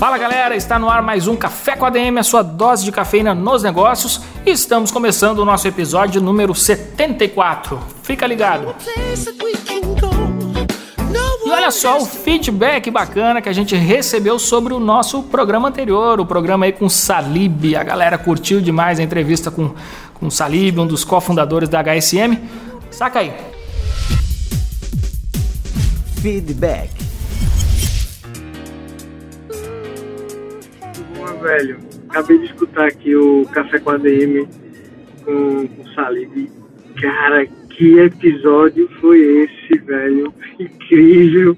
Fala galera, está no ar mais um Café com a DM, a sua dose de cafeína nos negócios. E estamos começando o nosso episódio número 74. Fica ligado. E olha só o feedback bacana que a gente recebeu sobre o nosso programa anterior, o programa aí com Salib. A galera curtiu demais a entrevista com, com o Salib, um dos cofundadores da HSM. Saca aí. Feedback. Velho. Acabei de escutar aqui o Café com a DM com, com o Salib. Cara, que episódio foi esse, velho? Incrível.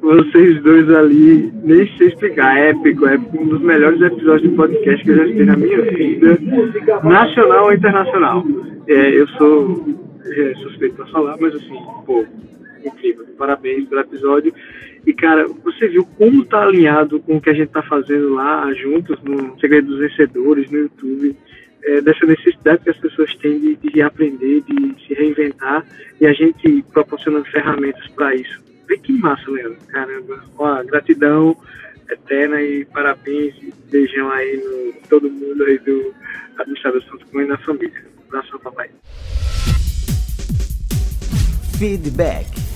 Vocês dois ali, nem sei explicar. Épico, épico. Um dos melhores episódios de podcast que eu já tive na minha vida, nacional ou internacional. É, eu sou é, suspeito pra falar, mas assim, pô, incrível. Parabéns pelo episódio. E, cara, você viu como tá alinhado com o que a gente tá fazendo lá juntos no Segredo dos Vencedores, no YouTube, é, dessa necessidade que as pessoas têm de, de aprender, de se reinventar, e a gente proporcionando ferramentas para isso. Vê que massa, Leandro. Caramba. Ó, gratidão eterna e parabéns e beijão aí no todo mundo aí do Administrador Santo Cunha e na família. Um abraço, papai. Feedback.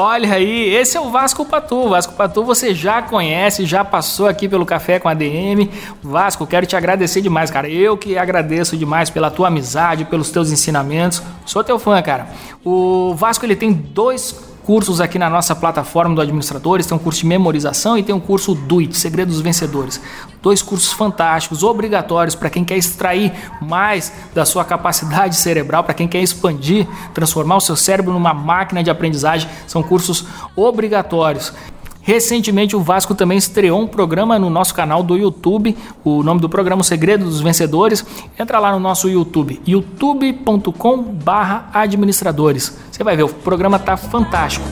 Olha aí, esse é o Vasco Patu. Vasco Patu você já conhece, já passou aqui pelo Café com a DM. Vasco, quero te agradecer demais, cara. Eu que agradeço demais pela tua amizade, pelos teus ensinamentos. Sou teu fã, cara. O Vasco ele tem dois cursos aqui na nossa plataforma do Administradores. Tem um curso de memorização e tem um curso do IT, Segredos dos Vencedores. Dois cursos fantásticos, obrigatórios para quem quer extrair mais da sua capacidade cerebral, para quem quer expandir, transformar o seu cérebro numa máquina de aprendizagem. São cursos obrigatórios. Recentemente o Vasco também estreou um programa no nosso canal do YouTube. O nome do programa o Segredo dos Vencedores. Entra lá no nosso YouTube, youtube.com/administradores. Você vai ver, o programa tá fantástico.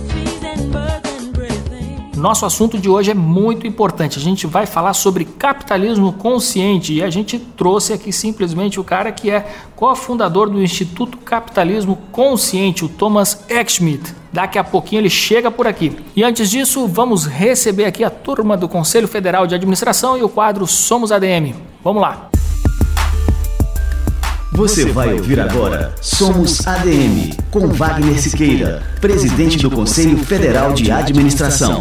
Nosso assunto de hoje é muito importante. A gente vai falar sobre capitalismo consciente e a gente trouxe aqui simplesmente o cara que é cofundador do Instituto Capitalismo Consciente, o Thomas Eckschmidt. Daqui a pouquinho ele chega por aqui. E antes disso, vamos receber aqui a turma do Conselho Federal de Administração e o quadro Somos ADM. Vamos lá. Você vai ouvir agora Somos ADM, com Wagner Siqueira, presidente do Conselho Federal de Administração.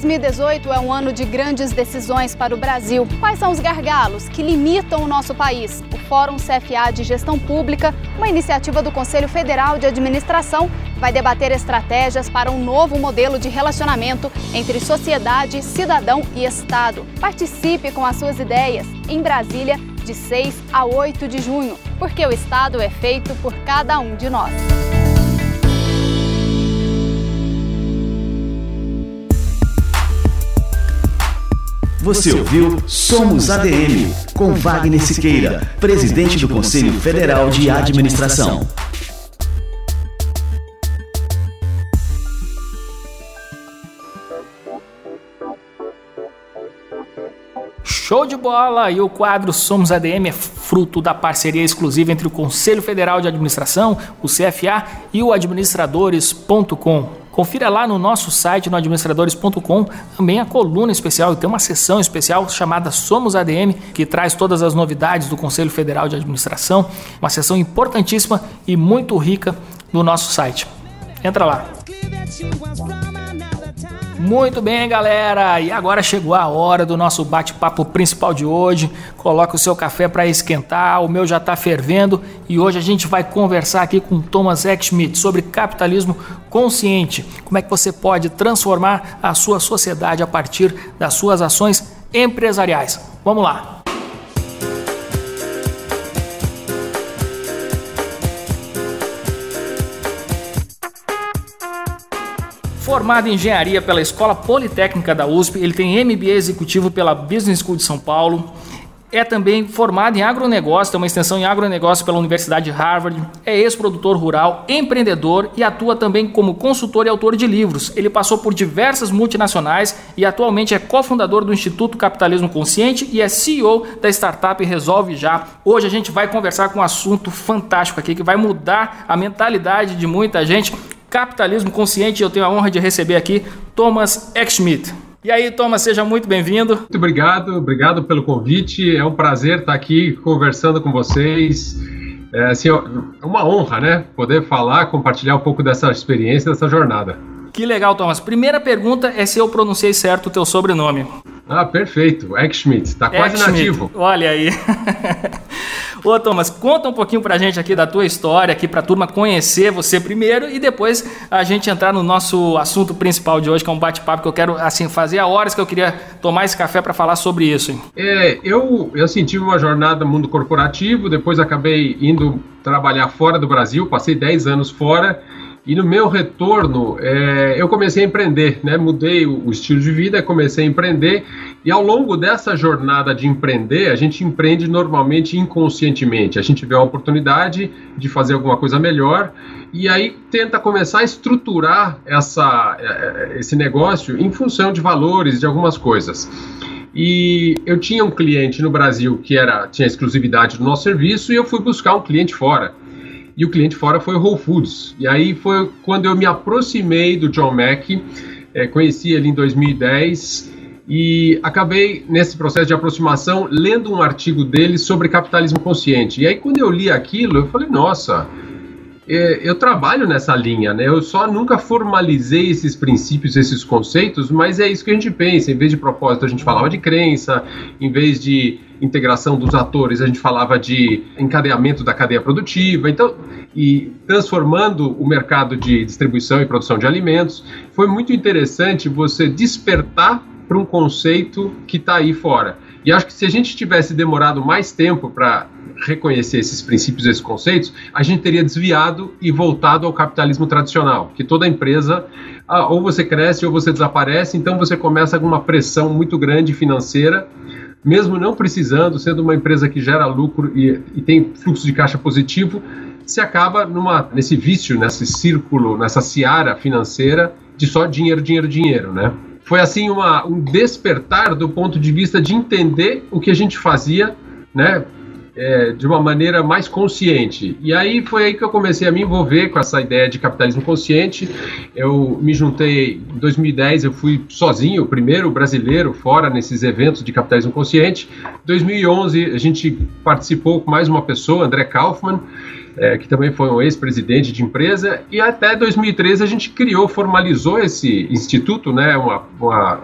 2018 é um ano de grandes decisões para o Brasil. Quais são os gargalos que limitam o nosso país? O Fórum CFA de Gestão Pública, uma iniciativa do Conselho Federal de Administração, vai debater estratégias para um novo modelo de relacionamento entre sociedade, cidadão e Estado. Participe com as suas ideias em Brasília, de 6 a 8 de junho, porque o Estado é feito por cada um de nós. Você ouviu Somos ADM, com Wagner Siqueira, presidente do Conselho Federal de Administração. Show de bola! E o quadro Somos ADM é fruto da parceria exclusiva entre o Conselho Federal de Administração, o CFA e o administradores.com. Confira lá no nosso site, no administradores.com, também a coluna especial. E tem uma seção especial chamada Somos ADM, que traz todas as novidades do Conselho Federal de Administração. Uma seção importantíssima e muito rica do nosso site. Entra lá. Muito bem, galera. E agora chegou a hora do nosso bate-papo principal de hoje. Coloque o seu café para esquentar, o meu já está fervendo e hoje a gente vai conversar aqui com Thomas Eckschmidt sobre capitalismo consciente. Como é que você pode transformar a sua sociedade a partir das suas ações empresariais? Vamos lá. Formado em engenharia pela Escola Politécnica da USP, ele tem MBA executivo pela Business School de São Paulo. É também formado em agronegócio, tem uma extensão em agronegócio pela Universidade de Harvard. É ex-produtor rural, empreendedor e atua também como consultor e autor de livros. Ele passou por diversas multinacionais e atualmente é cofundador do Instituto Capitalismo Consciente e é CEO da startup Resolve Já. Hoje a gente vai conversar com um assunto fantástico aqui que vai mudar a mentalidade de muita gente. Capitalismo Consciente, eu tenho a honra de receber aqui Thomas Eckschmidt. E aí, Thomas, seja muito bem-vindo. Muito obrigado, obrigado pelo convite. É um prazer estar aqui conversando com vocês. É assim, uma honra, né? Poder falar, compartilhar um pouco dessa experiência, dessa jornada. Que legal, Thomas. Primeira pergunta é se eu pronunciei certo o teu sobrenome. Ah, perfeito. Eckschmidt, está quase nativo. Olha aí. Ô, Thomas, conta um pouquinho pra gente aqui da tua história, aqui pra turma conhecer você primeiro e depois a gente entrar no nosso assunto principal de hoje, que é um bate-papo que eu quero, assim, fazer há horas que eu queria tomar esse café para falar sobre isso. É, eu, eu assim, tive uma jornada no mundo corporativo, depois acabei indo trabalhar fora do Brasil, passei 10 anos fora e no meu retorno, é, eu comecei a empreender, né? Mudei o, o, estilo de vida, comecei a empreender. E ao longo dessa jornada de empreender, a gente empreende normalmente inconscientemente. A gente vê a oportunidade de fazer alguma coisa melhor e aí tenta começar a estruturar essa, é, esse negócio em função de valores, de algumas coisas. E eu tinha um cliente no Brasil que era tinha exclusividade do nosso serviço e eu fui buscar um cliente fora e o cliente fora foi o Whole Foods. E aí foi quando eu me aproximei do John Mack, é, conheci ele em 2010 e acabei nesse processo de aproximação lendo um artigo dele sobre capitalismo consciente. E aí quando eu li aquilo, eu falei, nossa, eu trabalho nessa linha, né? Eu só nunca formalizei esses princípios, esses conceitos, mas é isso que a gente pensa. Em vez de propósito, a gente falava de crença, em vez de integração dos atores, a gente falava de encadeamento da cadeia produtiva. Então, e transformando o mercado de distribuição e produção de alimentos, foi muito interessante você despertar para um conceito que está aí fora. E acho que se a gente tivesse demorado mais tempo para reconhecer esses princípios, esses conceitos, a gente teria desviado e voltado ao capitalismo tradicional, que toda empresa ah, ou você cresce ou você desaparece, então você começa com uma pressão muito grande financeira, mesmo não precisando, sendo uma empresa que gera lucro e, e tem fluxo de caixa positivo, se acaba numa, nesse vício, nesse círculo, nessa seara financeira de só dinheiro, dinheiro, dinheiro, né? Foi assim uma, um despertar do ponto de vista de entender o que a gente fazia, né? É, de uma maneira mais consciente. E aí foi aí que eu comecei a me envolver com essa ideia de capitalismo consciente. Eu me juntei em 2010, eu fui sozinho, o primeiro brasileiro fora nesses eventos de capitalismo consciente. Em 2011 a gente participou com mais uma pessoa, André Kaufmann é, que também foi um ex-presidente de empresa, e até 2013 a gente criou, formalizou esse instituto, né, uma, uma,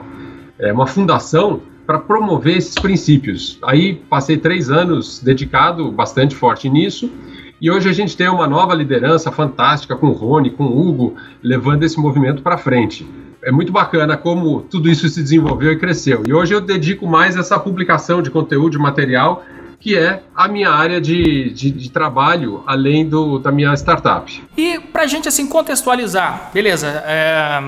é, uma fundação para promover esses princípios. Aí passei três anos dedicado bastante forte nisso, e hoje a gente tem uma nova liderança fantástica com o Rony, com o Hugo, levando esse movimento para frente. É muito bacana como tudo isso se desenvolveu e cresceu. E hoje eu dedico mais essa publicação de conteúdo, de material, que é a minha área de, de, de trabalho, além do, da minha startup. E para a gente assim contextualizar, beleza? É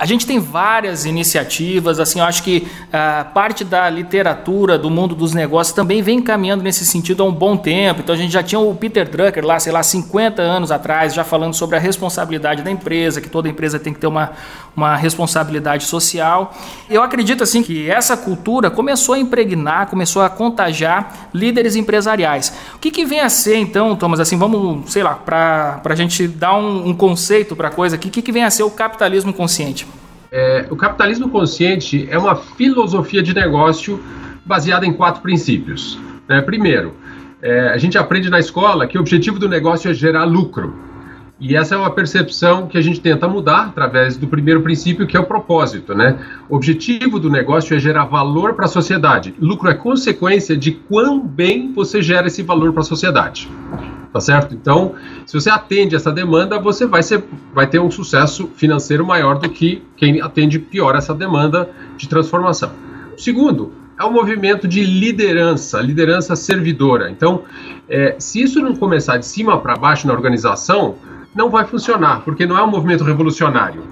a gente tem várias iniciativas, assim, eu acho que uh, parte da literatura, do mundo dos negócios também vem caminhando nesse sentido há um bom tempo. Então a gente já tinha o Peter Drucker lá, sei lá, 50 anos atrás, já falando sobre a responsabilidade da empresa, que toda empresa tem que ter uma, uma responsabilidade social. Eu acredito assim que essa cultura começou a impregnar, começou a contagiar líderes empresariais. O que, que vem a ser então, Thomas, assim, vamos, sei lá, para a gente dar um, um conceito para a coisa aqui, o que, que vem a ser o capitalismo consciente? É, o capitalismo consciente é uma filosofia de negócio baseada em quatro princípios. Né? Primeiro, é, a gente aprende na escola que o objetivo do negócio é gerar lucro. E essa é uma percepção que a gente tenta mudar através do primeiro princípio, que é o propósito. Né? O objetivo do negócio é gerar valor para a sociedade. Lucro é consequência de quão bem você gera esse valor para a sociedade tá certo? Então, se você atende essa demanda, você vai, ser, vai ter um sucesso financeiro maior do que quem atende pior essa demanda de transformação. segundo, é um movimento de liderança, liderança servidora. Então, é, se isso não começar de cima para baixo na organização, não vai funcionar, porque não é um movimento revolucionário.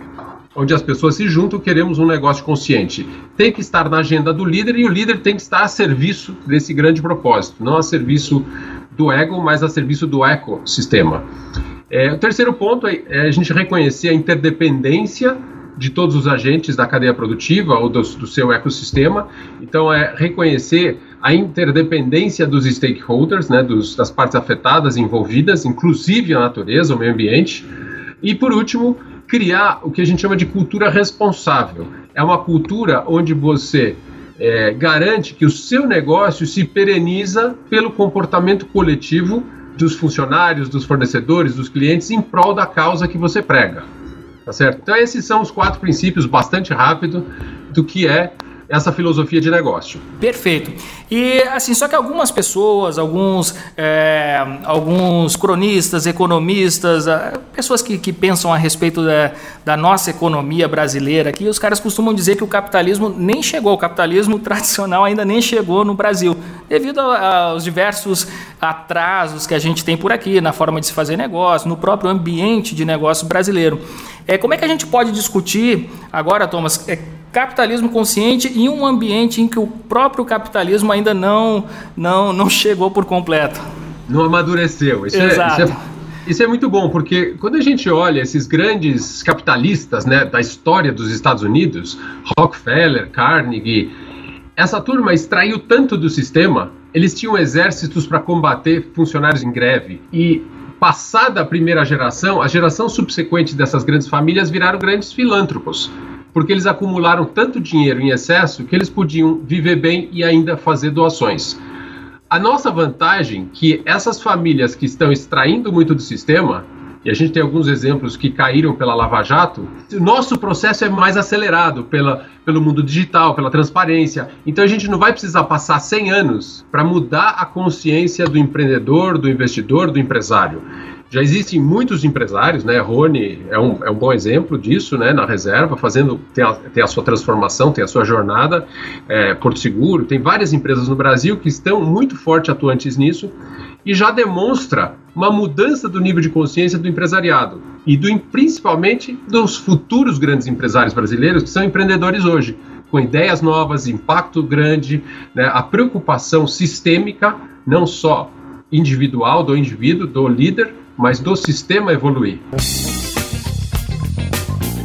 onde as pessoas se juntam, queremos um negócio consciente. Tem que estar na agenda do líder e o líder tem que estar a serviço desse grande propósito, não a serviço do ego, mas a serviço do ecossistema. É, o terceiro ponto é, é a gente reconhecer a interdependência de todos os agentes da cadeia produtiva ou do, do, seu ecossistema. Então, é reconhecer a interdependência dos stakeholders, né, dos, das partes afetadas, envolvidas, inclusive a natureza, o meio ambiente. E, por último, criar o que a gente chama de cultura responsável. É uma cultura onde você é, garante que o seu negócio se pereniza pelo comportamento coletivo dos funcionários, dos fornecedores, dos clientes em prol da causa que você prega. Tá certo? Então, esses são os quatro princípios, bastante rápido, do que é essa filosofia de negócio. Perfeito. E assim, só que algumas pessoas, alguns, é, alguns cronistas, economistas, é, pessoas que, que pensam a respeito da, da nossa economia brasileira aqui, os caras costumam dizer que o capitalismo nem chegou, o capitalismo tradicional ainda nem chegou no Brasil, devido aos diversos atrasos que a gente tem por aqui, na forma de se fazer negócio, no próprio ambiente de negócio brasileiro. É, como é que a gente pode discutir agora, Thomas, é, capitalismo consciente em um ambiente em que o próprio capitalismo ainda não, não, não chegou por completo. Não amadureceu. Isso Exato. É, isso, é, isso é muito bom, porque quando a gente olha esses grandes capitalistas né, da história dos Estados Unidos, Rockefeller, Carnegie, essa turma extraiu tanto do sistema, eles tinham exércitos para combater funcionários em greve. E passada a primeira geração, a geração subsequente dessas grandes famílias viraram grandes filântropos porque eles acumularam tanto dinheiro em excesso que eles podiam viver bem e ainda fazer doações. A nossa vantagem que essas famílias que estão extraindo muito do sistema, e a gente tem alguns exemplos que caíram pela Lava Jato, nosso processo é mais acelerado pela, pelo mundo digital, pela transparência. Então a gente não vai precisar passar 100 anos para mudar a consciência do empreendedor, do investidor, do empresário. Já existem muitos empresários, né? Rony é um, é um bom exemplo disso, né? Na reserva, fazendo tem a, tem a sua transformação, tem a sua jornada. É, Porto Seguro, tem várias empresas no Brasil que estão muito forte atuantes nisso e já demonstra uma mudança do nível de consciência do empresariado e do principalmente dos futuros grandes empresários brasileiros que são empreendedores hoje, com ideias novas, impacto grande, né? a preocupação sistêmica, não só individual do indivíduo, do líder, mas do sistema evoluir.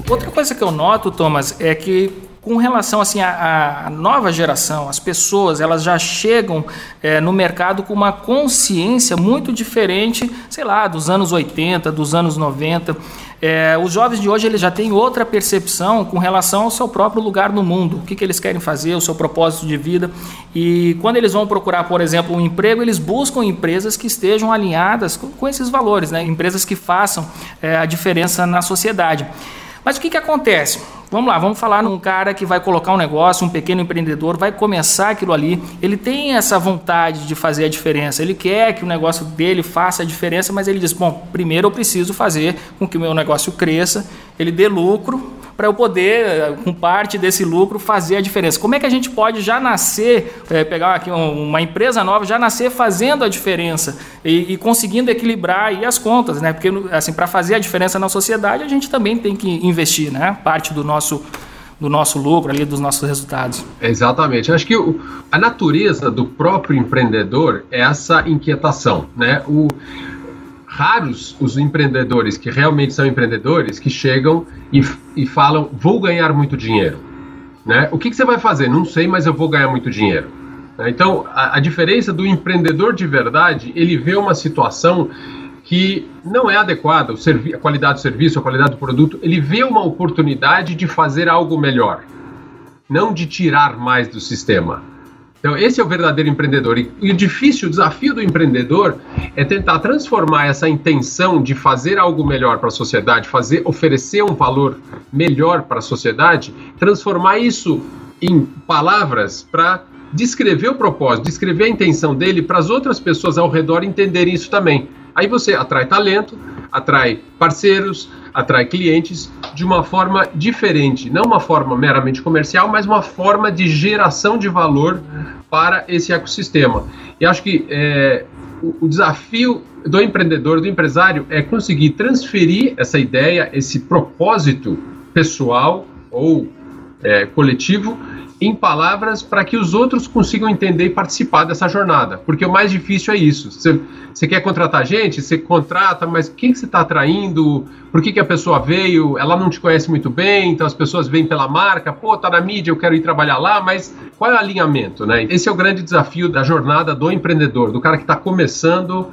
Outra coisa que eu noto, Thomas, é que com relação assim à, nova geração, as pessoas elas já chegam é, no mercado com uma consciência muito diferente, sei lá, dos anos 80, dos anos 90. É, os jovens de hoje eles já têm outra percepção com relação ao seu próprio lugar no mundo, o que, que eles querem fazer, o seu propósito de vida. E quando eles vão procurar, por exemplo, um emprego, eles buscam empresas que estejam alinhadas com, com esses valores, né? empresas que façam é, a diferença na sociedade. Mas o que, que acontece? Vamos lá, vamos falar num cara que vai colocar um negócio, um pequeno empreendedor, vai começar aquilo ali. Ele tem essa vontade de fazer a diferença, ele quer que o negócio dele faça a diferença, mas ele diz: bom, primeiro eu preciso fazer com que o meu negócio cresça, ele dê lucro, para eu poder, com parte desse lucro, fazer a diferença. Como é que a gente pode já nascer, é, pegar aqui uma empresa nova, já nascer fazendo a diferença e, e conseguindo equilibrar aí as contas, né? Porque assim, para fazer a diferença na sociedade, a gente também tem que investir, né? Parte do nosso do nosso lucro ali, dos nossos resultados. Exatamente. Acho que o, a natureza do próprio empreendedor é essa inquietação, né? O, raros os empreendedores que realmente são empreendedores que chegam e, e falam: vou ganhar muito dinheiro. Né? O que, que, você vai fazer? Não sei, mas eu vou ganhar muito dinheiro. Né? Então, a, a diferença do empreendedor de verdade, ele vê uma situação que não é adequada, a qualidade do serviço, a qualidade do produto, ele vê uma oportunidade de fazer algo melhor, não de tirar mais do sistema. Então, esse é o verdadeiro empreendedor. E, o difícil, o desafio do empreendedor é tentar transformar essa intenção de fazer algo melhor para a sociedade, fazer, oferecer um valor melhor para a sociedade, transformar isso em palavras para descrever o propósito, descrever a intenção dele para as outras pessoas ao redor entenderem isso também. Aí você atrai talento, atrai parceiros, atrai clientes de uma forma diferente, não uma forma meramente comercial, mas uma forma de geração de valor para esse ecossistema. E acho que é, o, o desafio do empreendedor, do empresário, é conseguir transferir essa ideia, esse propósito pessoal ou é, coletivo em palavras para que os outros consigam entender e participar dessa jornada. Porque o mais difícil é isso. Você, quer contratar gente, você contrata, mas quem que você está atraindo? Por que, que a pessoa veio? Ela não te conhece muito bem, então as pessoas vêm pela marca, pô, tá na mídia, eu quero ir trabalhar lá, mas qual é o alinhamento, né? Esse é o grande desafio da jornada do empreendedor, do cara que está começando.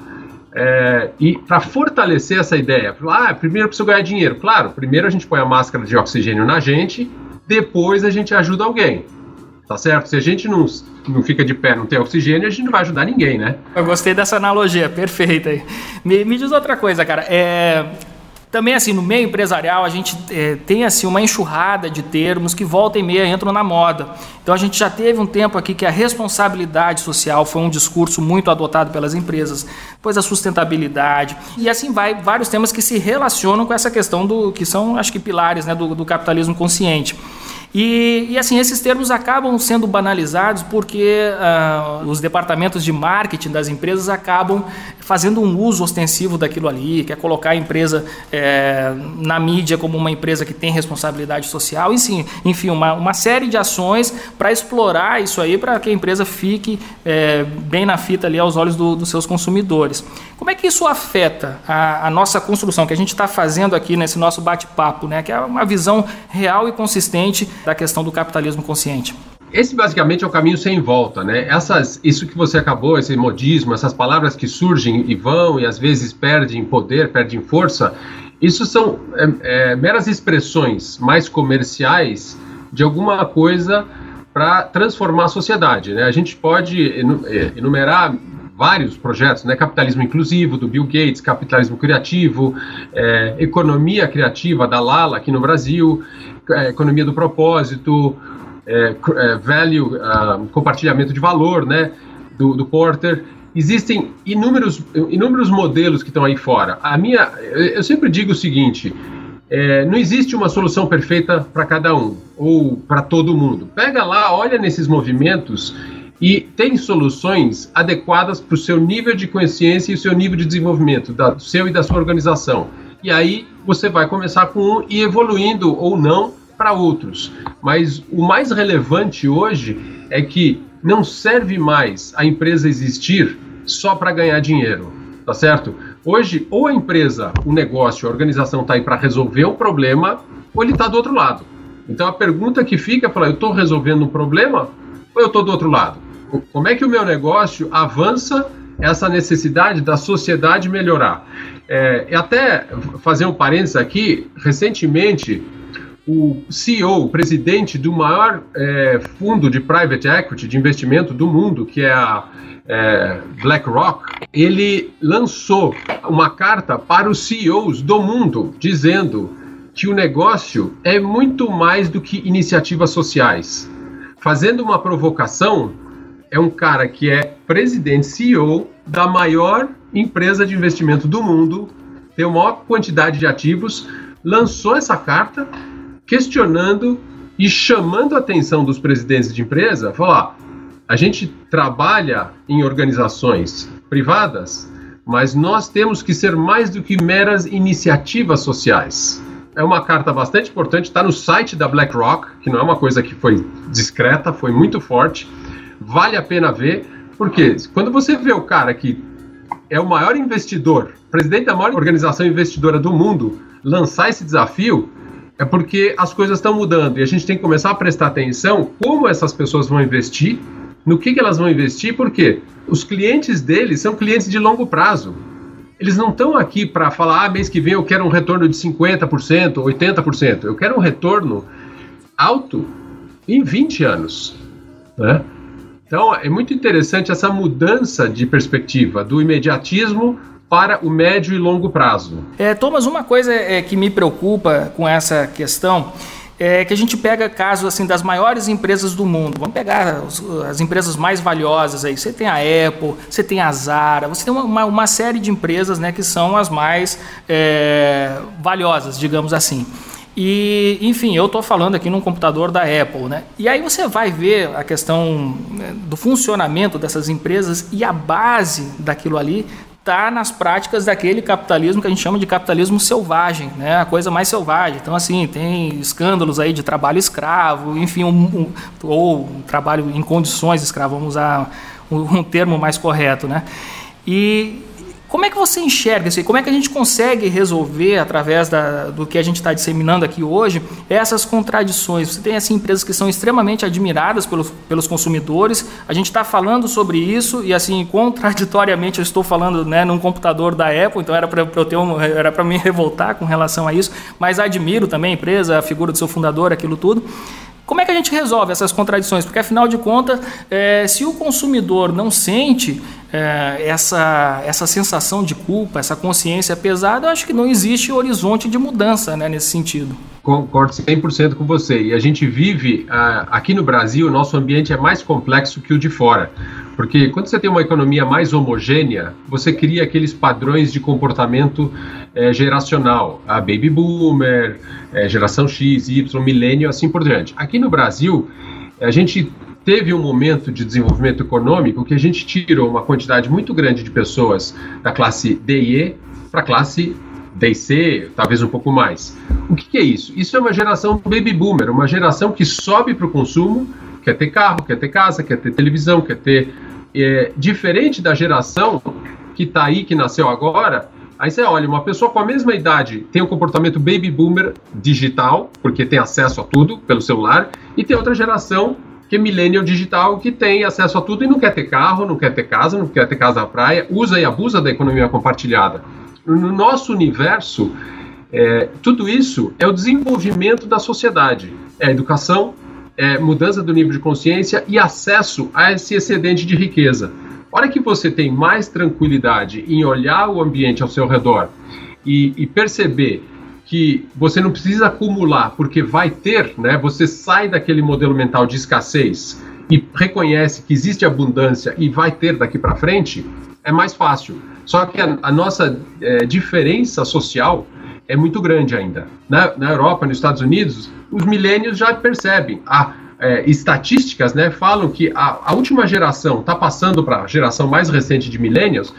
É, e para fortalecer essa ideia, ah, primeiro preciso ganhar dinheiro. Claro, primeiro a gente põe a máscara de oxigênio na gente, depois a gente ajuda alguém. Tá certo? Se a gente não, não fica de pé, não tem oxigênio, a gente não vai ajudar ninguém, né? Eu gostei dessa analogia, perfeita aí. Me, me diz outra coisa, cara. É, também, assim, no meio empresarial, a gente é, tem, assim, uma enxurrada de termos que volta e meia entram na moda. Então, a gente já teve um tempo aqui que a responsabilidade social foi um discurso muito adotado pelas empresas, depois a sustentabilidade, e assim vai, vários temas que se relacionam com essa questão do, que são, acho que, pilares né, do, do capitalismo consciente. E, e, assim, esses termos acabam sendo banalizados porque uh, os departamentos de marketing das empresas acabam fazendo um uso ostensivo daquilo ali, quer colocar a empresa é, na mídia como uma empresa que tem responsabilidade social, enfim, enfim uma, uma série de ações para explorar isso aí, para que a empresa fique é, bem na fita ali aos olhos do, dos seus consumidores. Como é que isso afeta a, a nossa construção que a gente está fazendo aqui nesse nosso bate-papo, né? que é uma visão real e consistente da questão do capitalismo consciente? Esse basicamente é o caminho sem volta, né? Essas, isso que você acabou, esse modismo, essas palavras que surgem e vão e às vezes perdem poder, perdem força, isso são é, é, meras expressões mais comerciais de alguma coisa para transformar a sociedade, né? A gente pode é, enumerar vários projetos, né? Capitalismo inclusivo do Bill Gates, capitalismo criativo, é, economia criativa da Lala aqui no Brasil, economia do propósito, é, é, value, uh, compartilhamento de valor, né, do, do, Porter. Existem inúmeros, inúmeros modelos que estão aí fora. A minha, eu sempre digo o seguinte: é, não existe uma solução perfeita para cada um ou para todo mundo. Pega lá, olha nesses movimentos e tem soluções adequadas para o seu nível de consciência e o seu nível de desenvolvimento, da, seu e da sua organização. E aí você vai começar com um e evoluindo ou não para outros. Mas o mais relevante hoje é que não serve mais a empresa existir só para ganhar dinheiro, tá certo? Hoje, ou a empresa, o negócio, a organização está aí para resolver o problema, ou ele está do outro lado. Então a pergunta que fica é eu estou resolvendo um problema ou eu estou do outro lado? Como é que o meu negócio avança essa necessidade da sociedade melhorar? É, até fazer um parênteses aqui, recentemente o CEO, o presidente do maior é, fundo de private equity, de investimento do mundo, que é a é, BlackRock, ele lançou uma carta para os CEOs do mundo, dizendo que o negócio é muito mais do que iniciativas sociais. Fazendo uma provocação, é um cara que é presidente CEO da maior empresa de investimento do mundo, tem a maior quantidade de ativos, lançou essa carta questionando e chamando a atenção dos presidentes de empresa, falar: a gente trabalha em organizações privadas, mas nós temos que ser mais do que meras iniciativas sociais. É uma carta bastante importante, está no site da BlackRock, que não é uma coisa que foi discreta, foi muito forte. Vale a pena ver, porque quando você vê o cara que é o maior investidor, presidente da maior organização investidora do mundo, lançar esse desafio, é porque as coisas estão mudando e a gente tem que começar a prestar atenção como essas pessoas vão investir, no que, que elas vão investir, porque os clientes deles são clientes de longo prazo. Eles não estão aqui para falar, ah, mês que vem eu quero um retorno de 50%, 80%. Eu quero um retorno alto em 20 anos. Né? Então, é muito interessante essa mudança de perspectiva do imediatismo para o médio e longo prazo. É, Thomas, uma coisa é, que me preocupa com essa questão é que a gente pega casos assim das maiores empresas do mundo. Vamos pegar as, as empresas mais valiosas aí. Você tem a Apple, você tem a Zara, você tem uma, uma série de empresas né, que são as mais é, valiosas, digamos assim. E, enfim, eu estou falando aqui num computador da Apple, né? E aí você vai ver a questão né, do funcionamento dessas empresas e a base daquilo ali está nas práticas daquele capitalismo que a gente chama de capitalismo selvagem, né? a coisa mais selvagem. Então, assim, tem escândalos aí de trabalho escravo, enfim, um, um, ou um trabalho em condições escravo, vamos usar um, um termo mais correto. Né? E como é que você enxerga isso? Como é que a gente consegue resolver, através da, do que a gente está disseminando aqui hoje, essas contradições? Você tem assim, empresas que são extremamente admiradas pelos, pelos consumidores, a gente está falando sobre isso e, assim, contraditoriamente, eu estou falando né, num computador da Apple, então era para eu ter um, era para me revoltar com relação a isso, mas admiro também a empresa, a figura do seu fundador, aquilo tudo. Como é que a gente resolve essas contradições? Porque, afinal de contas, é, se o consumidor não sente é, essa, essa sensação de culpa, essa consciência pesada, eu acho que não existe horizonte de mudança né, nesse sentido. Concordo 100% com você. E a gente vive, uh, aqui no Brasil, o nosso ambiente é mais complexo que o de fora. Porque quando você tem uma economia mais homogênea, você cria aqueles padrões de comportamento é, geracional. A baby boomer, é, geração X, Y, milênio, assim por diante. Aqui no Brasil, a gente teve um momento de desenvolvimento econômico que a gente tirou uma quantidade muito grande de pessoas da classe D e E para a classe D e C, talvez um pouco mais. O que, que, é isso? Isso é uma geração baby boomer, uma geração que sobe para o consumo, quer ter carro, quer ter casa, quer ter televisão, quer ter é, diferente da geração que está aí, que nasceu agora, aí você olha, uma pessoa com a mesma idade tem um comportamento baby boomer digital, porque tem acesso a tudo pelo celular, e tem outra geração que é millennial digital, que tem acesso a tudo e não quer ter carro, não quer ter casa, não quer ter casa na praia, usa e abusa da economia compartilhada. No nosso universo, é, tudo isso é o desenvolvimento da sociedade, é educação, é, mudança do nível de consciência e acesso a esse excedente de riqueza. A hora que você tem mais tranquilidade em olhar o ambiente ao seu redor e, e perceber que você não precisa acumular porque vai ter, né? Você sai daquele modelo mental de escassez e reconhece que existe abundância e vai ter daqui para frente, é mais fácil. Só que a, a nossa é, diferença social é muito grande ainda. Na, na Europa, nos Estados Unidos, os milênios já percebem. A, é, estatísticas né, falam que a, a última geração está passando para a geração mais recente de milênios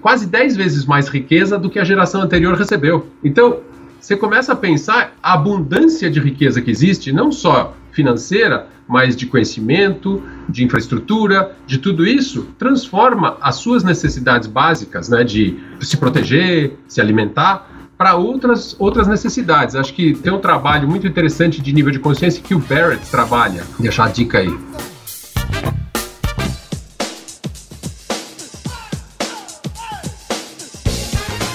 quase 10 vezes mais riqueza do que a geração anterior recebeu. Então, você começa a pensar a abundância de riqueza que existe, não só financeira, mas de conhecimento, de infraestrutura, de tudo isso, transforma as suas necessidades básicas, né, de se proteger, se alimentar, para outras, outras necessidades. Acho que tem um trabalho muito interessante de nível de consciência que o Barrett trabalha. Vou deixar a dica aí.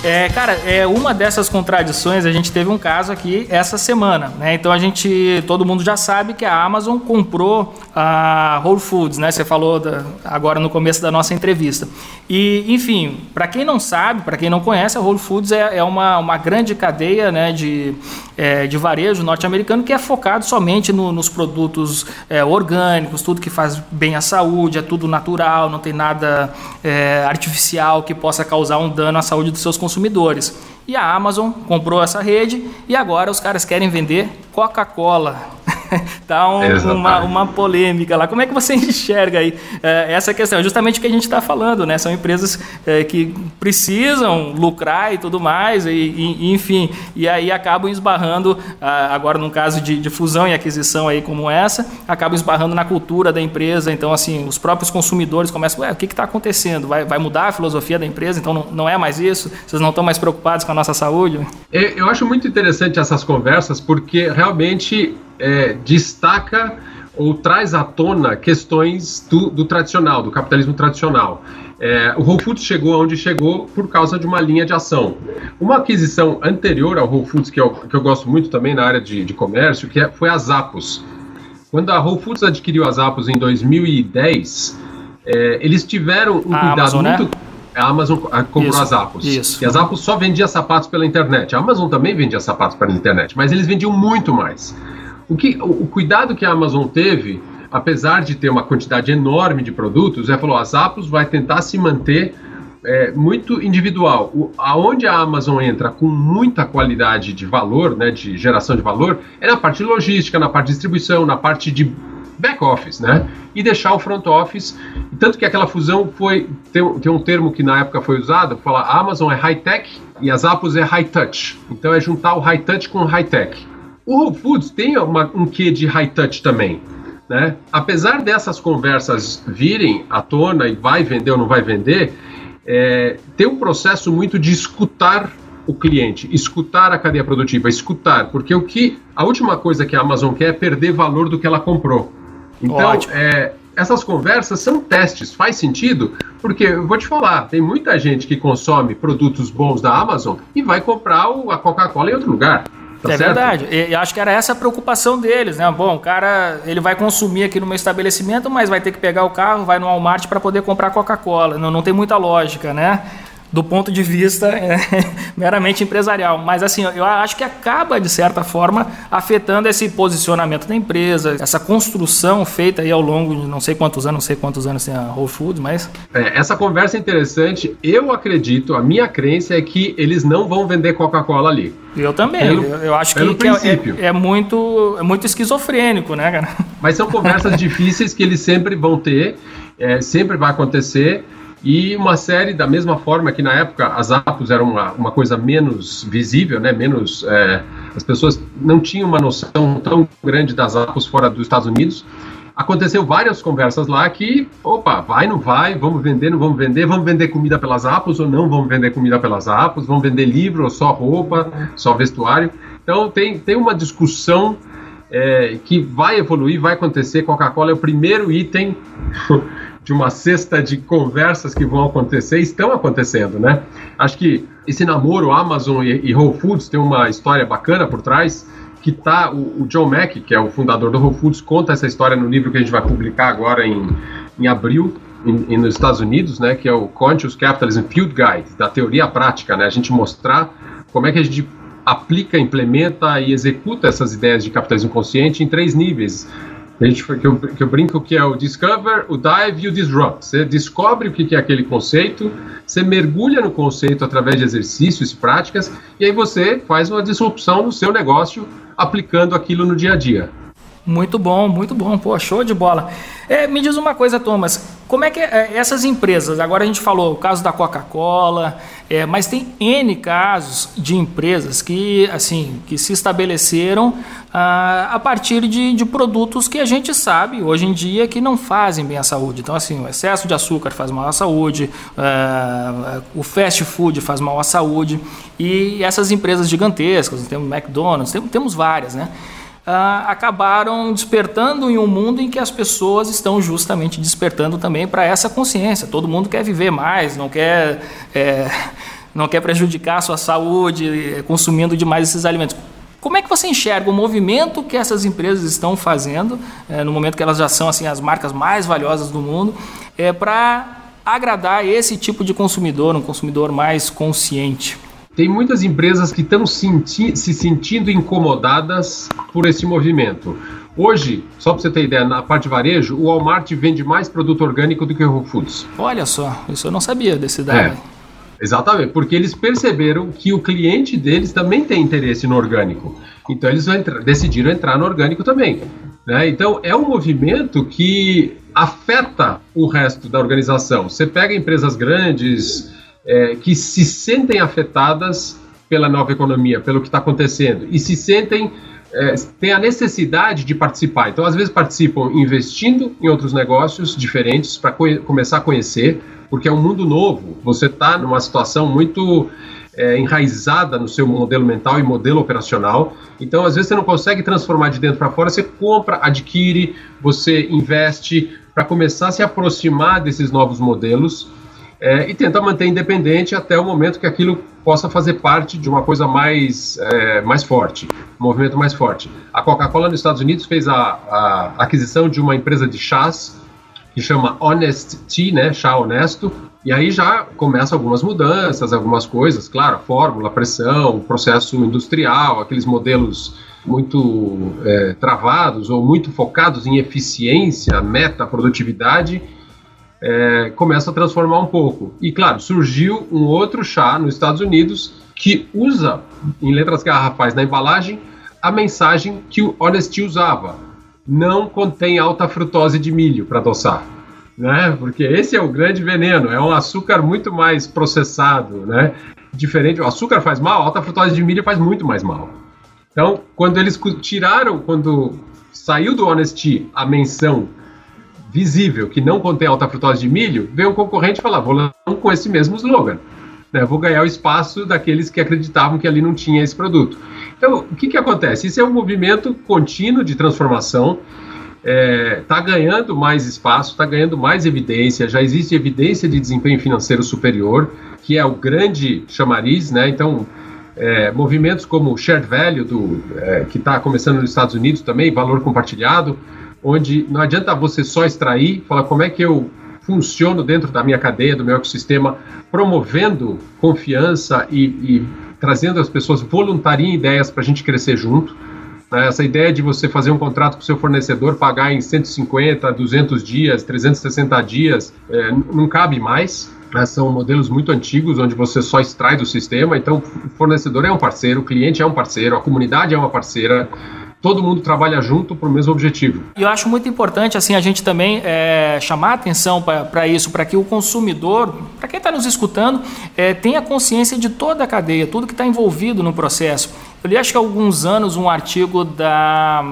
É, cara, é uma dessas contradições. A gente teve um caso aqui essa semana, né? Então a gente, todo mundo já sabe que a Amazon comprou a Whole Foods, né? Você falou da, agora no começo da nossa entrevista. E, enfim, para quem não sabe, para quem não conhece, a Whole Foods é, é uma, uma grande cadeia, né? De, é, de varejo norte-americano que é focado somente no, nos produtos é, orgânicos, tudo que faz bem à saúde, é tudo natural, não tem nada é, artificial que possa causar um dano à saúde dos seus consumidores consumidores. E a Amazon comprou essa rede e agora os caras querem vender Coca-Cola tá um, uma, uma polêmica lá. Como é que você enxerga aí é, essa questão? Justamente o que a gente está falando, né? São empresas é, que precisam lucrar e tudo mais, e, e, enfim, e aí acabam esbarrando, ah, agora num caso de, de, fusão e aquisição aí como essa, acabam esbarrando na cultura da empresa. Então, assim, os próprios consumidores começam, ué, o que está acontecendo? Vai, vai mudar a filosofia da empresa? Então não, não é mais isso? Vocês não estão mais preocupados com a nossa saúde? Eu acho muito interessante essas conversas, porque realmente é, destaca ou traz à tona questões do, do tradicional, do capitalismo tradicional. É, o Whole Foods chegou onde chegou por causa de uma linha de ação. Uma aquisição anterior ao Whole Foods, que eu, que eu gosto muito também na área de, de comércio, que é, foi a Zappos. Quando a Whole Foods adquiriu a Zappos em 2010, é, eles tiveram um a cuidado Amazon, muito... Né? A Amazon comprou isso, a Zappos. Isso. E a Zappos só vendia sapatos pela internet. A Amazon também vendia sapatos pela internet, mas eles vendiam muito mais. O, que, o, o cuidado que a Amazon teve, apesar de ter uma quantidade enorme de produtos, é falou: a Zappos vai tentar se manter é, muito individual. O, aonde a Amazon entra com muita qualidade de valor, né, de geração de valor, é na parte logística, na parte de distribuição, na parte de back office, né? E deixar o front office. Tanto que aquela fusão foi. Tem, tem um termo que na época foi usado, fala a Amazon é high-tech e as Apples é high-touch. Então é juntar o high-touch com o high-tech. O Whole Foods tem uma, um quê de high-touch também. Né? Apesar dessas conversas virem à tona e vai vender ou não vai vender, é, tem um processo muito de escutar o cliente, escutar a cadeia produtiva, escutar, porque o que a última coisa que a Amazon quer é perder valor do que ela comprou. Então, é, essas conversas são testes, faz sentido? Porque eu vou te falar, tem muita gente que consome produtos bons da Amazon e vai comprar o, a Coca-Cola em outro lugar. Tá é certo? verdade. E, acho que era essa a preocupação deles, né? Bom, o cara ele vai consumir aqui no meu estabelecimento, mas vai ter que pegar o carro, vai no Walmart para poder comprar Coca-Cola. Não, não tem muita lógica, né? Do ponto de vista é, meramente empresarial. Mas assim, eu acho que acaba, de certa forma, afetando esse posicionamento da empresa, essa construção feita aí ao longo de não sei quantos anos, não sei quantos anos tem a Whole Foods, mas. É, essa conversa é interessante. Eu acredito, a minha crença é que eles não vão vender Coca-Cola ali. Eu também. Pelo, eu, eu acho que, que é, é, é, muito, é muito esquizofrênico, né, cara? Mas são conversas difíceis que eles sempre vão ter, é, sempre vai acontecer. E uma série, da mesma forma que na época as apps eram uma, uma coisa menos visível, né, menos. É, as pessoas não tinham uma noção tão grande das apps fora dos Estados Unidos. Aconteceu várias conversas lá que, opa, vai, não vai, vamos vender, não vamos vender, vamos vender comida pelas apps ou não vamos vender comida pelas apps, vamos vender livro ou só roupa, só vestuário. Então tem, tem uma discussão é, que vai evoluir, vai acontecer. Coca-Cola é o primeiro item de uma cesta de conversas que vão acontecer, estão acontecendo, né? Acho que esse namoro Amazon e, e Whole Foods tem uma história bacana por trás, que tá o, o, John Mack, que é o fundador do Whole Foods, conta essa história no livro que a gente vai publicar agora em, em abril, em, em, nos Estados Unidos, né, que é o Conscious Capitalism Field Guide, da teoria prática, né, a gente mostrar como é que a gente aplica, implementa e executa essas ideias de capitalismo consciente em três níveis a gente, que, eu, que eu brinco que é o discover, o dive e o disrupt. Você descobre o que é aquele conceito, você mergulha no conceito através de exercícios, práticas, e aí você faz uma disrupção no seu negócio aplicando aquilo no dia a dia. Muito bom, muito bom. Pô, show de bola. É, me diz uma coisa, Thomas. Como é que é, essas empresas, agora a gente falou o caso da Coca-Cola, é, mas tem N casos de empresas que, assim, que se estabeleceram ah, a partir de, de, produtos que a gente sabe hoje em dia que não fazem bem à saúde. Então, assim, o excesso de açúcar faz mal à saúde, ah, o fast food faz mal à saúde, e essas empresas gigantescas, temos McDonald's, temos, temos várias, né? Ah, acabaram despertando em um mundo em que as pessoas estão justamente despertando também para essa consciência. Todo mundo quer viver mais, não quer, é, não quer prejudicar a sua saúde é, consumindo demais esses alimentos. Como é que você enxerga o movimento que essas empresas estão fazendo, é, no momento que elas já são assim as marcas mais valiosas do mundo, é, para agradar esse tipo de consumidor, um consumidor mais consciente? Tem muitas empresas que estão senti se sentindo incomodadas por esse movimento. Hoje, só para você ter ideia, na parte de varejo, o Walmart vende mais produto orgânico do que o Whole Foods. Olha só, isso eu não sabia desse dado. É, exatamente, porque eles perceberam que o cliente deles também tem interesse no orgânico. Então eles decidiram entrar no orgânico também. Né? Então é um movimento que afeta o resto da organização. Você pega empresas grandes, é, que se sentem afetadas pela nova economia, pelo que está acontecendo, e se sentem, é, têm a necessidade de participar. Então, às vezes, participam investindo em outros negócios diferentes para começar a conhecer, porque é um mundo novo. Você está numa situação muito é, enraizada no seu modelo mental e modelo operacional. Então, às vezes, você não consegue transformar de dentro para fora, você compra, adquire, você investe para começar a se aproximar desses novos modelos é, e tenta manter independente até o momento que aquilo possa fazer parte de uma coisa mais, é, mais forte, um movimento mais forte. A Coca-Cola nos Estados Unidos fez a, a, aquisição de uma empresa de chás que chama Honest Tea, né, chá honesto, e aí já começam algumas mudanças, algumas coisas, claro, fórmula, pressão, processo industrial, aqueles modelos muito é, travados ou muito focados em eficiência, meta, produtividade, é, começa a transformar um pouco. E claro, surgiu um outro chá nos Estados Unidos que usa em letras garrafais na embalagem a mensagem que o Honesty usava. não contém alta frutose de milho para adoçar. Né? Porque esse é o grande veneno, é um açúcar muito mais processado, né? Diferente, o açúcar faz mal, a alta frutose de milho faz muito mais mal. Então, quando eles tiraram, quando saiu do Honesty a menção visível que não contém alta frutose de milho, veio um concorrente falar, vou com esse mesmo slogan. Né, vou ganhar o espaço daqueles que acreditavam que ali não tinha esse produto. Então, o que, que acontece? Isso é um movimento contínuo de transformação, está é, tá ganhando mais espaço, está ganhando mais evidência, já existe evidência de desempenho financeiro superior, que é o grande chamariz, né? Então, é, movimentos como o Shared Value, do, é, que está começando nos Estados Unidos também, valor compartilhado, onde não adianta você só extrair, falar como é que eu funciono dentro da minha cadeia, do meu ecossistema, promovendo confiança e, e trazendo as pessoas voluntariem ideias para a gente crescer junto. Né? Essa ideia de você fazer um contrato com seu fornecedor, pagar em 150, 200 dias, 360 dias, é, não cabe mais. Né? São modelos muito antigos, onde você só extrai do sistema. Então, o fornecedor é um parceiro, o cliente é um parceiro, a comunidade é uma parceira todo mundo trabalha junto para o mesmo objetivo. E eu acho muito importante assim a gente também é, chamar atenção para isso, para que o consumidor, para quem está nos escutando, é, tenha consciência de toda a cadeia, tudo que está envolvido no processo. Eu li acho que há alguns anos um artigo da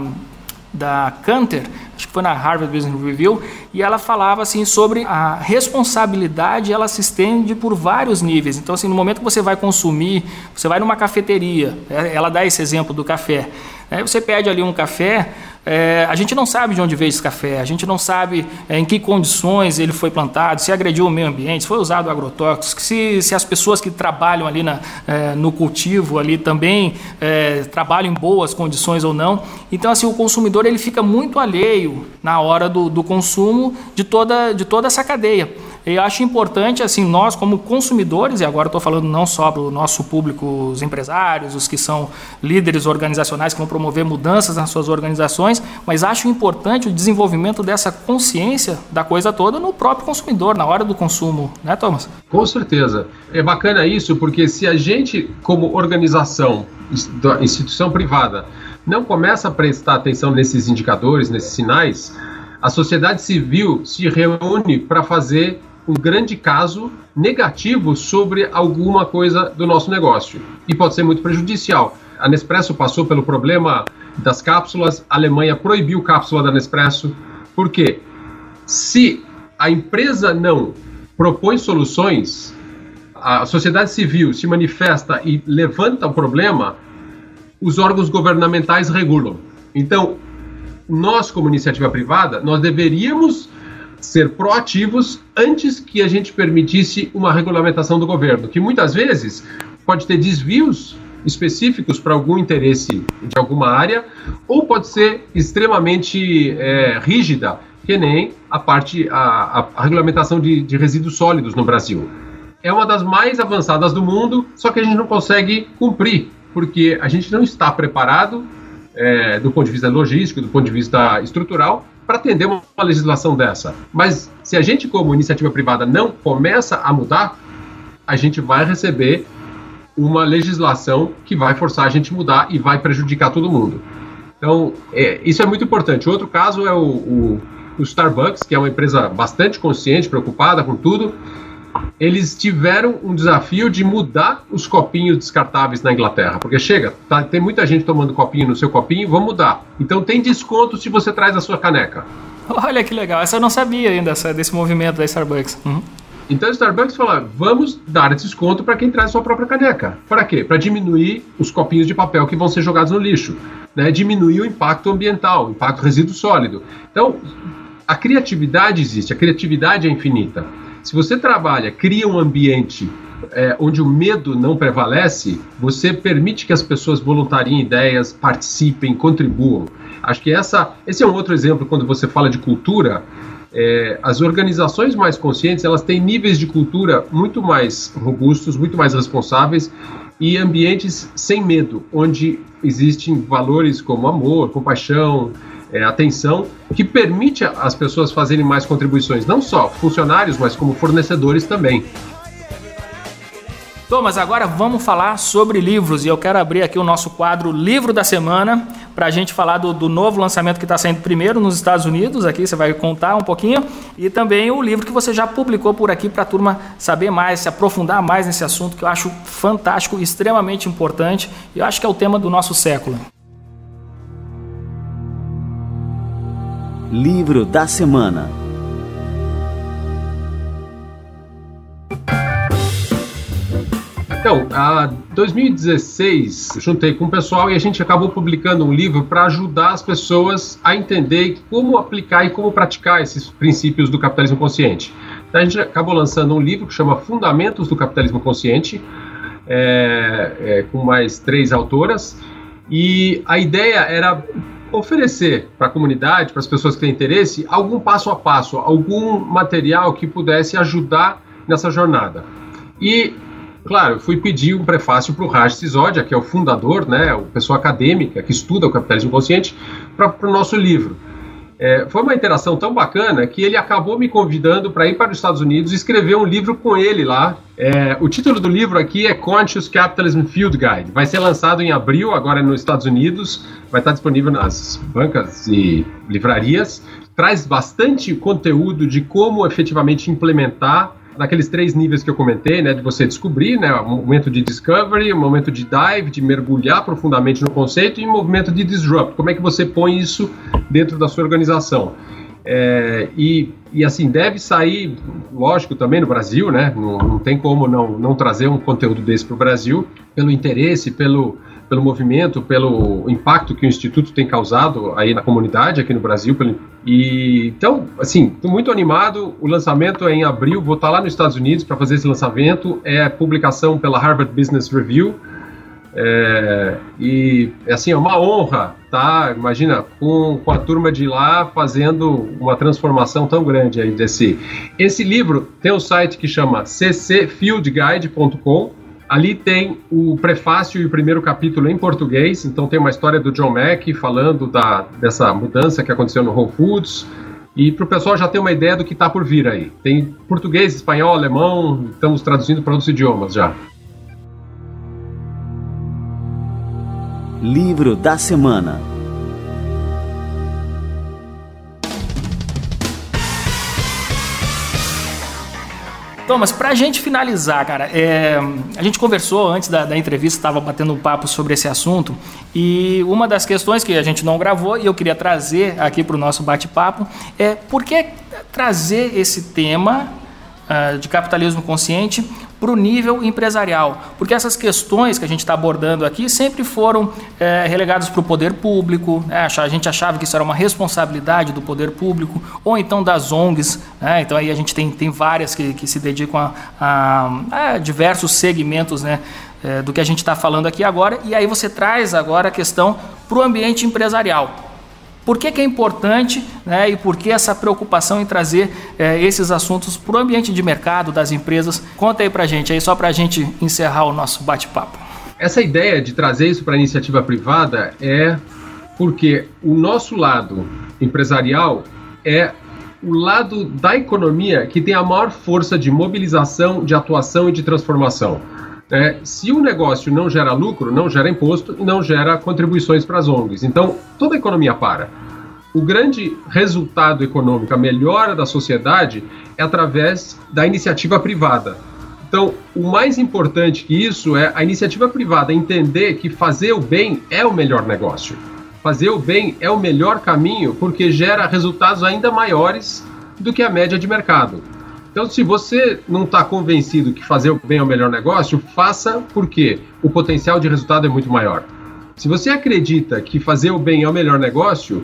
da Canter, acho que foi na Harvard Business Review, e ela falava assim sobre a responsabilidade, ela se estende por vários níveis. Então, assim, no momento que você vai consumir, você vai numa cafeteria, é, ela dá esse exemplo do café. Aí você pede ali um café, é, a gente não sabe de onde veio esse café, a gente não sabe é, em que condições ele foi plantado, se agrediu o meio ambiente, se foi usado agrotóxico, se, se as pessoas que trabalham ali na, é, no cultivo ali também é, trabalham em boas condições ou não. Então, assim, o consumidor ele fica muito alheio na hora do, do consumo de toda, de toda essa cadeia. Eu acho importante, assim, nós como consumidores, e agora estou falando não só para o nosso público, os empresários, os que são líderes organizacionais que vão promover mudanças nas suas organizações, mas acho importante o desenvolvimento dessa consciência da coisa toda no próprio consumidor, na hora do consumo, né, Thomas? Com certeza. É bacana isso, porque se a gente, como organização, instituição privada, não começa a prestar atenção nesses indicadores, nesses sinais, a sociedade civil se reúne para fazer um grande caso negativo sobre alguma coisa do nosso negócio e pode ser muito prejudicial. A Nespresso passou pelo problema das cápsulas, a Alemanha proibiu cápsula da Nespresso. Por quê? Se a empresa não propõe soluções, a sociedade civil se manifesta e levanta o problema, os órgãos governamentais regulam. Então, nós, como iniciativa privada, nós deveríamos ser proativos antes que a gente permitisse uma regulamentação do governo, que muitas vezes pode ter desvios específicos para algum interesse de alguma área, ou pode ser extremamente é, rígida, que nem a parte a, a, a regulamentação de, de resíduos sólidos no Brasil. É uma das mais avançadas do mundo, só que a gente não consegue cumprir, porque a gente não está preparado é, do ponto de vista logístico, do ponto de vista estrutural, para atender uma, uma legislação dessa. Mas se a gente, como iniciativa privada, não começa a mudar, a gente vai receber uma legislação que vai forçar a gente mudar e vai prejudicar todo mundo. Então, é, isso é muito importante. Outro caso é o, o, o Starbucks, que é uma empresa bastante consciente, preocupada com tudo, eles tiveram um desafio de mudar os copinhos descartáveis na Inglaterra, porque chega, tá, tem muita gente tomando copinho no seu copinho, vamos mudar. Então tem desconto se você traz a sua caneca. Olha que legal, essa eu não sabia ainda essa, desse movimento da Starbucks. Uhum. Então a Starbucks fala, vamos dar desconto para quem traz sua própria caneca. Para quê? Para diminuir os copinhos de papel que vão ser jogados no lixo, né? diminuir o impacto ambiental, o impacto resíduo sólido. Então a criatividade existe, a criatividade é infinita. Se você trabalha, cria um ambiente é, onde o medo não prevalece, você permite que as pessoas voluntariem ideias, participem, contribuam. Acho que essa, esse é um outro exemplo quando você fala de cultura. É, as organizações mais conscientes elas têm níveis de cultura muito mais robustos, muito mais responsáveis e ambientes sem medo, onde existem valores como amor, compaixão, é, atenção, que permite as pessoas fazerem mais contribuições, não só funcionários, mas como fornecedores também. Thomas, agora vamos falar sobre livros e eu quero abrir aqui o nosso quadro Livro da Semana para a gente falar do, do novo lançamento que está saindo primeiro nos Estados Unidos, aqui você vai contar um pouquinho, e também o livro que você já publicou por aqui para a turma saber mais, se aprofundar mais nesse assunto que eu acho fantástico, extremamente importante, e eu acho que é o tema do nosso século. Livro da Semana Então, a 2016, juntei com o pessoal e a gente acabou publicando um livro para ajudar as pessoas a entender como aplicar e como praticar esses princípios do capitalismo consciente. Então, a gente acabou lançando um livro que chama Fundamentos do Capitalismo Consciente, é, é, com mais três autoras, e a ideia era oferecer para a comunidade, para as pessoas que têm interesse, algum passo a passo, algum material que pudesse ajudar nessa jornada. E Claro, fui pedir um prefácio para o Raj Sisodia, que é o fundador, né, o pessoa acadêmica que estuda o capitalismo consciente, para o nosso livro. É, foi uma interação tão bacana que ele acabou me convidando para ir para os Estados Unidos e escrever um livro com ele lá. É, o título do livro aqui é Conscious Capitalism Field Guide. Vai ser lançado em abril, agora nos Estados Unidos. Vai estar disponível nas bancas e livrarias. Traz bastante conteúdo de como efetivamente implementar naqueles três níveis que eu comentei, né, de você descobrir, né, o momento de discovery, o momento de dive, de mergulhar profundamente no conceito, e o momento de disrupt. Como é que você põe isso dentro da sua organização? É, e, e assim, deve sair, lógico, também no Brasil, né? Não, não tem como não, não trazer um conteúdo desse para o Brasil, pelo interesse, pelo, pelo movimento, pelo impacto que o Instituto tem causado aí na comunidade aqui no Brasil. Pelo, e então, assim, estou muito animado. O lançamento é em abril, vou estar lá nos Estados Unidos para fazer esse lançamento. É publicação pela Harvard Business Review. É, e assim, é uma honra, tá? Imagina, com, com a turma de lá fazendo uma transformação tão grande aí desse. Esse livro tem um site que chama ccfieldguide.com Ali tem o prefácio e o primeiro capítulo em português, então tem uma história do John Mack falando da, dessa mudança que aconteceu no Whole Foods. E para o pessoal já ter uma ideia do que está por vir aí. Tem português, espanhol, alemão, estamos traduzindo para outros idiomas já. Livro da Semana Thomas, pra gente finalizar, cara, é, a gente conversou antes da, da entrevista, estava batendo um papo sobre esse assunto, e uma das questões que a gente não gravou e eu queria trazer aqui para o nosso bate-papo é por que trazer esse tema uh, de capitalismo consciente para o nível empresarial, porque essas questões que a gente está abordando aqui sempre foram é, relegadas para o poder público, né? a gente achava que isso era uma responsabilidade do poder público, ou então das ONGs, né? então aí a gente tem, tem várias que, que se dedicam a, a, a diversos segmentos né? É, do que a gente está falando aqui agora, e aí você traz agora a questão para o ambiente empresarial. Por que, que é importante né, e por que essa preocupação em trazer é, esses assuntos para o ambiente de mercado das empresas? Conta aí para gente, aí, só para a gente encerrar o nosso bate-papo. Essa ideia de trazer isso para a iniciativa privada é porque o nosso lado empresarial é o lado da economia que tem a maior força de mobilização, de atuação e de transformação. É, se o negócio não gera lucro, não gera imposto e não gera contribuições para as ONGs. Então, toda a economia para. O grande resultado econômico, a melhora da sociedade, é através da iniciativa privada. Então, o mais importante que isso é a iniciativa privada entender que fazer o bem é o melhor negócio. Fazer o bem é o melhor caminho porque gera resultados ainda maiores do que a média de mercado. Então, se você não está convencido que fazer o bem é o melhor negócio, faça porque o potencial de resultado é muito maior. Se você acredita que fazer o bem é o melhor negócio,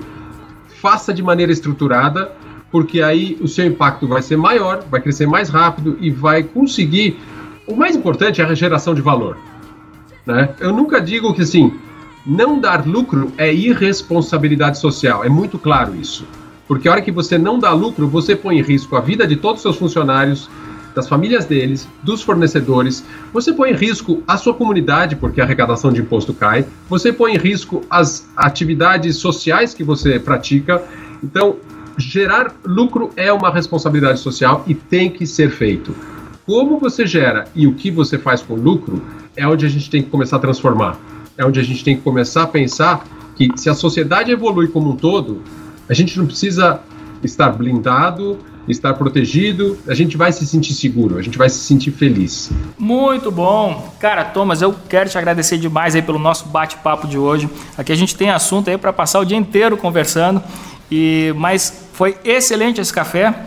faça de maneira estruturada, porque aí o seu impacto vai ser maior, vai crescer mais rápido e vai conseguir. O mais importante é a geração de valor. Né? Eu nunca digo que assim, não dar lucro é irresponsabilidade social, é muito claro isso. Porque a hora que você não dá lucro, você põe em risco a vida de todos os seus funcionários, das famílias deles, dos fornecedores, você põe em risco a sua comunidade, porque a arrecadação de imposto cai, você põe em risco as atividades sociais que você pratica. Então, gerar lucro é uma responsabilidade social e tem que ser feito. Como você gera e o que você faz com lucro é onde a gente tem que começar a transformar. é onde a gente tem que começar a pensar que se a sociedade evolui como um todo, a gente não precisa estar blindado, estar protegido, a gente vai se sentir seguro, a gente vai se sentir feliz. Muito bom. Cara, Thomas, eu quero te agradecer demais aí pelo nosso bate-papo de hoje. Aqui a gente tem assunto aí para passar o dia inteiro conversando. E mas foi excelente esse café.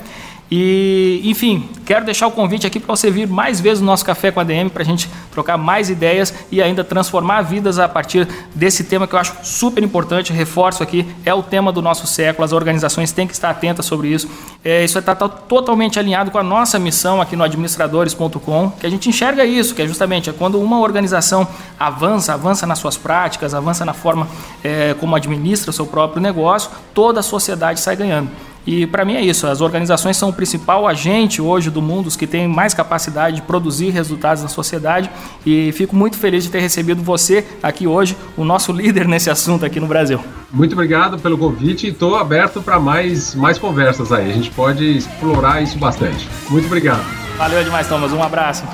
E, enfim, quero deixar o convite aqui para você vir mais vezes no nosso Café com a DM para a gente trocar mais ideias e ainda transformar vidas a partir desse tema que eu acho super importante. Reforço aqui, é o tema do nosso século. As organizações têm que estar atentas sobre isso. É, isso está tá totalmente alinhado com a nossa missão aqui no administradores.com, que a gente enxerga isso, que é justamente é quando uma organização avança, avança nas suas práticas, avança na forma é, como administra o seu próprio negócio, toda a sociedade sai ganhando. E para mim é isso, as organizações são o principal agente hoje do mundo, os que têm mais capacidade de produzir resultados na sociedade e fico muito feliz de ter recebido você aqui hoje, o nosso líder nesse assunto aqui no Brasil. Muito obrigado pelo convite e estou aberto para mais, mais conversas aí, a gente pode explorar isso bastante. Muito obrigado. Valeu demais, Thomas, um abraço.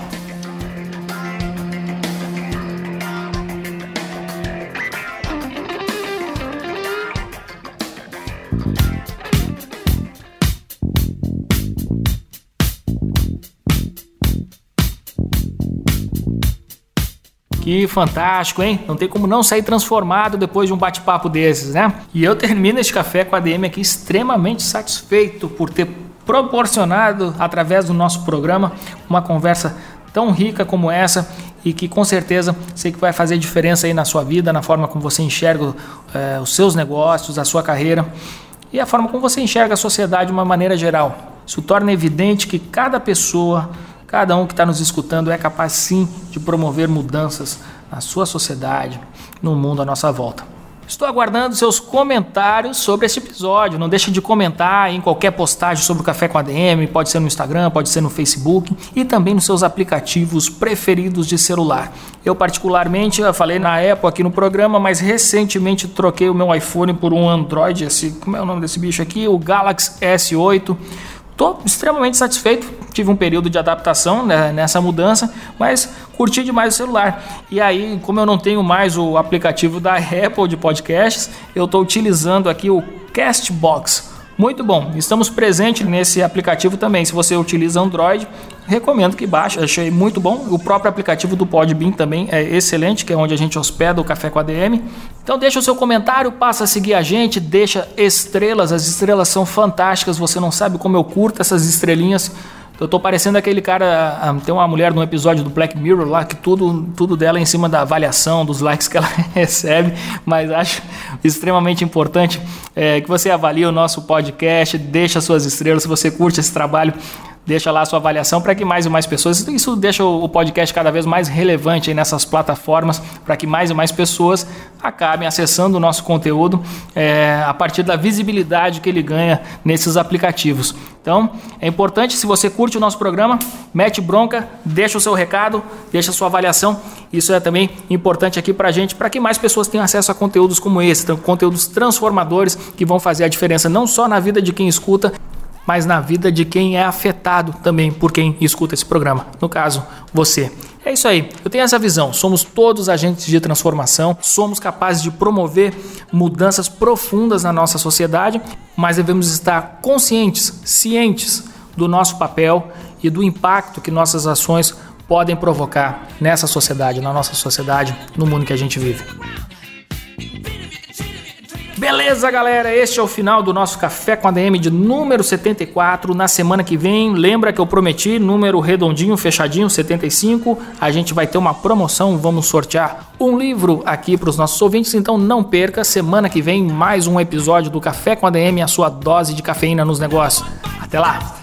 Fantástico, hein? Não tem como não sair transformado depois de um bate-papo desses, né? E eu termino este café com a DM aqui extremamente satisfeito por ter proporcionado, através do nosso programa, uma conversa tão rica como essa e que com certeza sei que vai fazer diferença aí na sua vida, na forma como você enxerga é, os seus negócios, a sua carreira e a forma como você enxerga a sociedade de uma maneira geral. Isso torna evidente que cada pessoa Cada um que está nos escutando é capaz sim de promover mudanças na sua sociedade, no mundo à nossa volta. Estou aguardando seus comentários sobre este episódio. Não deixe de comentar em qualquer postagem sobre o Café com ADM, pode ser no Instagram, pode ser no Facebook e também nos seus aplicativos preferidos de celular. Eu particularmente eu falei na Apple aqui no programa, mas recentemente troquei o meu iPhone por um Android, esse, como é o nome desse bicho aqui? O Galaxy S8. Estou extremamente satisfeito. Tive um período de adaptação né, nessa mudança, mas curti demais o celular. E aí, como eu não tenho mais o aplicativo da Apple de podcasts, eu estou utilizando aqui o Castbox. Muito bom, estamos presentes nesse aplicativo também. Se você utiliza Android, recomendo que baixe, achei muito bom. O próprio aplicativo do Podbean também é excelente, que é onde a gente hospeda o Café com a DM. Então deixa o seu comentário, passa a seguir a gente, deixa estrelas, as estrelas são fantásticas, você não sabe como eu curto essas estrelinhas. Eu tô parecendo aquele cara. Ah, tem uma mulher num episódio do Black Mirror lá que tudo, tudo dela é em cima da avaliação, dos likes que ela recebe, mas acho extremamente importante é, que você avalie o nosso podcast, deixa suas estrelas, se você curte esse trabalho deixa lá a sua avaliação para que mais e mais pessoas. Isso deixa o podcast cada vez mais relevante nessas plataformas, para que mais e mais pessoas acabem acessando o nosso conteúdo é, a partir da visibilidade que ele ganha nesses aplicativos. Então, é importante, se você curte o nosso programa, mete bronca, deixa o seu recado, deixa a sua avaliação. Isso é também importante aqui para a gente, para que mais pessoas tenham acesso a conteúdos como esse, então, conteúdos transformadores que vão fazer a diferença não só na vida de quem escuta, mas na vida de quem é afetado também por quem escuta esse programa. No caso, você. É isso aí, eu tenho essa visão. Somos todos agentes de transformação, somos capazes de promover mudanças profundas na nossa sociedade, mas devemos estar conscientes, cientes do nosso papel e do impacto que nossas ações podem provocar nessa sociedade, na nossa sociedade, no mundo que a gente vive. Beleza, galera? Este é o final do nosso Café com a DM de número 74. Na semana que vem, lembra que eu prometi número redondinho, fechadinho, 75. A gente vai ter uma promoção, vamos sortear um livro aqui para os nossos ouvintes, então não perca. Semana que vem, mais um episódio do Café com a DM, a sua dose de cafeína nos negócios. Até lá!